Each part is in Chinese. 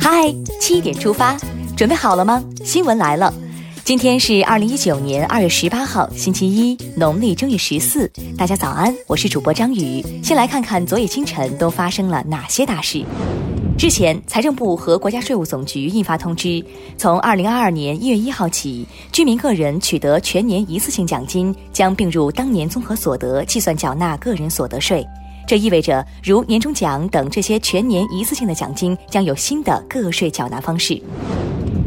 嗨，七点出发，准备好了吗？新闻来了，今天是二零一九年二月十八号，星期一，农历正月十四。大家早安，我是主播张宇。先来看看昨夜清晨都发生了哪些大事。日前，财政部和国家税务总局印发通知，从二零二二年一月一号起，居民个人取得全年一次性奖金将并入当年综合所得计算缴纳个人所得税。这意味着，如年终奖等这些全年一次性的奖金将有新的个税缴纳方式。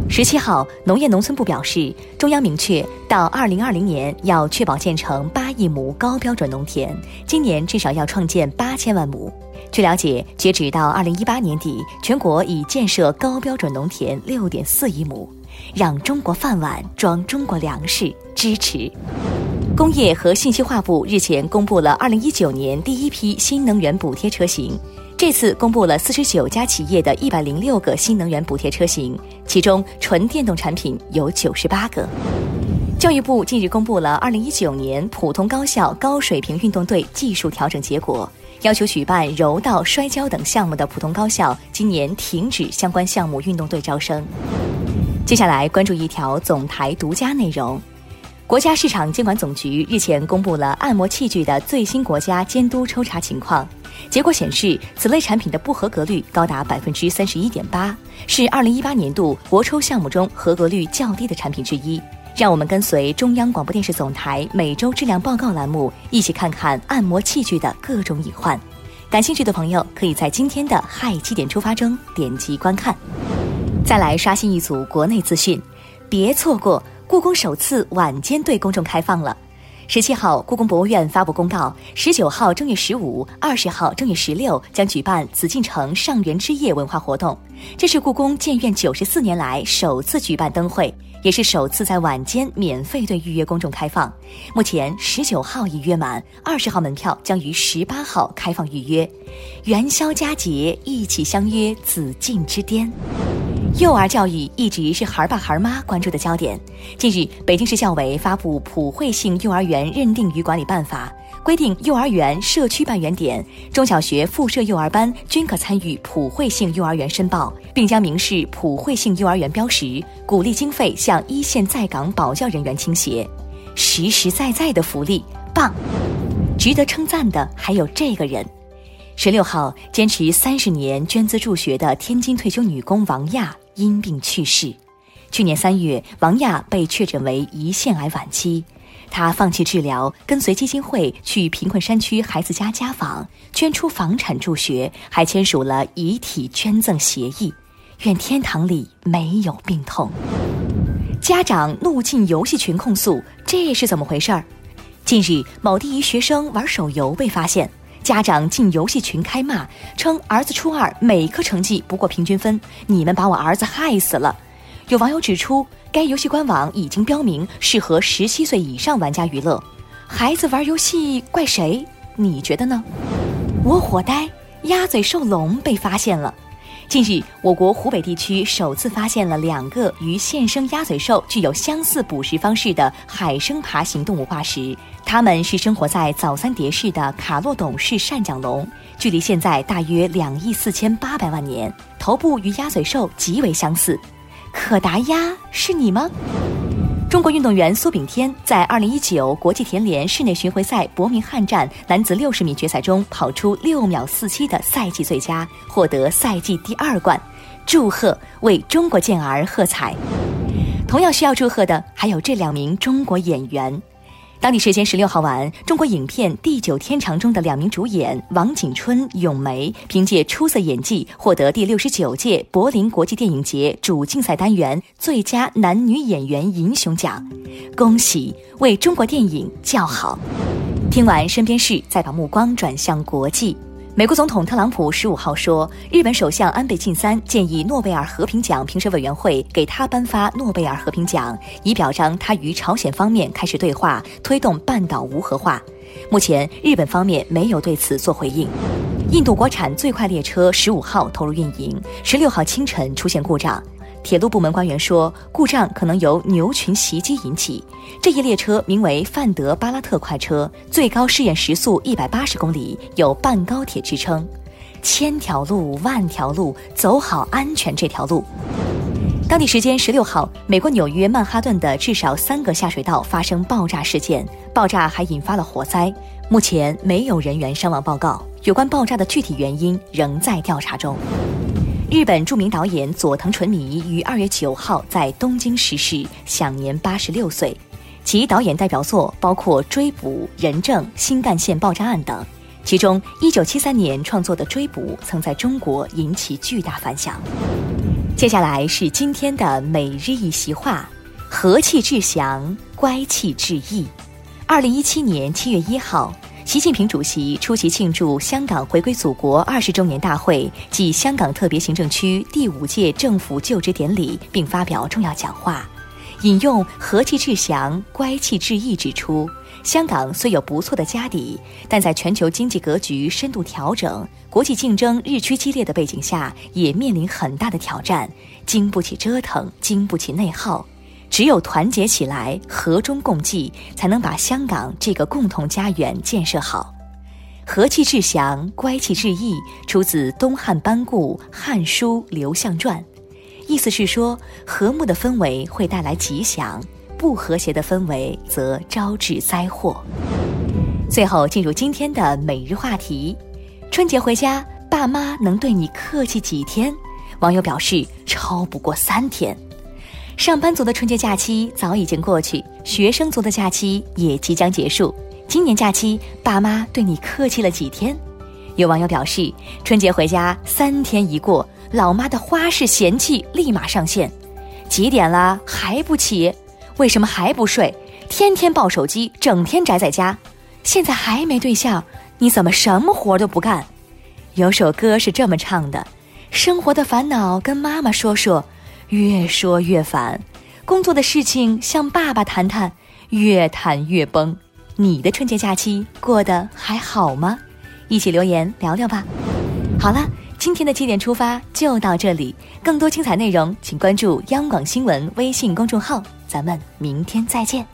十七号，农业农村部表示，中央明确，到二零二零年要确保建成八亿亩高标准农田，今年至少要创建八千万亩。据了解，截止到二零一八年底，全国已建设高标准农田六点四亿亩，让中国饭碗装中国粮食，支持。工业和信息化部日前公布了二零一九年第一批新能源补贴车型，这次公布了四十九家企业的一百零六个新能源补贴车型，其中纯电动产品有九十八个。教育部近日公布了二零一九年普通高校高水平运动队技术调整结果，要求举办柔道、摔跤等项目的普通高校今年停止相关项目运动队招生。接下来关注一条总台独家内容。国家市场监管总局日前公布了按摩器具的最新国家监督抽查情况，结果显示，此类产品的不合格率高达百分之三十一点八，是二零一八年度国抽项目中合格率较低的产品之一。让我们跟随中央广播电视总台每周质量报告栏目，一起看看按摩器具的各种隐患。感兴趣的朋友，可以在今天的“嗨七点出发”中点击观看。再来刷新一组国内资讯，别错过。故宫首次晚间对公众开放了。十七号，故宫博物院发布公告，十九号正月十五、二十号正月十六将举办紫禁城上元之夜文化活动。这是故宫建院九十四年来首次举办灯会，也是首次在晚间免费对预约公众开放。目前十九号已约满，二十号门票将于十八号开放预约。元宵佳节，一起相约紫禁之巅。幼儿教育一直是孩儿爸孩儿妈关注的焦点。近日，北京市教委发布《普惠性幼儿园认定与管理办法》，规定幼儿园、社区办园点、中小学附设幼儿班均可参与普惠性幼儿园申报，并将明示普惠性幼儿园标识，鼓励经费向一线在岗保教人员倾斜，实实在在的福利，棒！值得称赞的还有这个人。十六号，坚持三十年捐资助学的天津退休女工王亚因病去世。去年三月，王亚被确诊为胰腺癌晚期，她放弃治疗，跟随基金会去贫困山区孩子家家访，捐出房产助学，还签署了遗体捐赠协议。愿天堂里没有病痛。家长怒进游戏群控诉，这是怎么回事儿？近日，某地一学生玩手游被发现。家长进游戏群开骂，称儿子初二每科成绩不过平均分，你们把我儿子害死了。有网友指出，该游戏官网已经标明适合十七岁以上玩家娱乐，孩子玩游戏怪谁？你觉得呢？我火呆，鸭嘴兽龙被发现了。近日，我国湖北地区首次发现了两个与现生鸭嘴兽具有相似捕食方式的海生爬行动物化石，它们是生活在早三叠世的卡洛董氏扇角龙，距离现在大约两亿四千八百万年，头部与鸭嘴兽极为相似。可达鸭是你吗？中国运动员苏炳添在二零一九国际田联室内巡回赛伯明翰站男子六十米决赛中跑出六秒四七的赛季最佳，获得赛季第二冠，祝贺，为中国健儿喝彩。同样需要祝贺的还有这两名中国演员。当地时间十六号晚，中国影片《地久天长》中的两名主演王景春、咏梅凭借出色演技获得第六十九届柏林国际电影节主竞赛单元最佳男女演员银熊奖，恭喜，为中国电影叫好。听完身边事，再把目光转向国际。美国总统特朗普十五号说，日本首相安倍晋三建议诺贝尔和平奖评审委员会给他颁发诺贝尔和平奖，以表彰他与朝鲜方面开始对话，推动半岛无核化。目前，日本方面没有对此做回应。印度国产最快列车十五号投入运营，十六号清晨出现故障。铁路部门官员说，故障可能由牛群袭击引起。这一列车名为范德巴拉特快车，最高试验时速一百八十公里，有半高铁支撑。千条路万条路，走好安全这条路。当地时间十六号，美国纽约曼哈顿的至少三个下水道发生爆炸事件，爆炸还引发了火灾。目前没有人员伤亡报告，有关爆炸的具体原因仍在调查中。日本著名导演佐藤纯弥于二月九号在东京逝世，享年八十六岁。其导演代表作包括《追捕》《人证》《新干线爆炸案》等，其中一九七三年创作的《追捕》曾在中国引起巨大反响。接下来是今天的每日一席话：和气致祥，乖气致意。二零一七年七月一号，习近平主席出席庆祝香港回归祖国二十周年大会暨香港特别行政区第五届政府就职典礼，并发表重要讲话，引用“和气致祥，乖气致意”，指出。香港虽有不错的家底，但在全球经济格局深度调整、国际竞争日趋激烈的背景下，也面临很大的挑战，经不起折腾，经不起内耗。只有团结起来，和衷共济，才能把香港这个共同家园建设好。和气致祥，乖气致意，出自东汉班固《汉书·刘向传》，意思是说，和睦的氛围会带来吉祥。不和谐的氛围则招致灾祸。最后进入今天的每日话题：春节回家，爸妈能对你客气几天？网友表示超不过三天。上班族的春节假期早已经过去，学生族的假期也即将结束。今年假期，爸妈对你客气了几天？有网友表示，春节回家三天一过，老妈的花式嫌弃立马上线：几点了还不起？为什么还不睡？天天抱手机，整天宅在家，现在还没对象，你怎么什么活都不干？有首歌是这么唱的：生活的烦恼跟妈妈说说，越说越烦；工作的事情向爸爸谈谈，越谈越崩。你的春节假期过得还好吗？一起留言聊聊吧。好了，今天的七点出发就到这里，更多精彩内容请关注央广新闻微信公众号。咱们明天再见。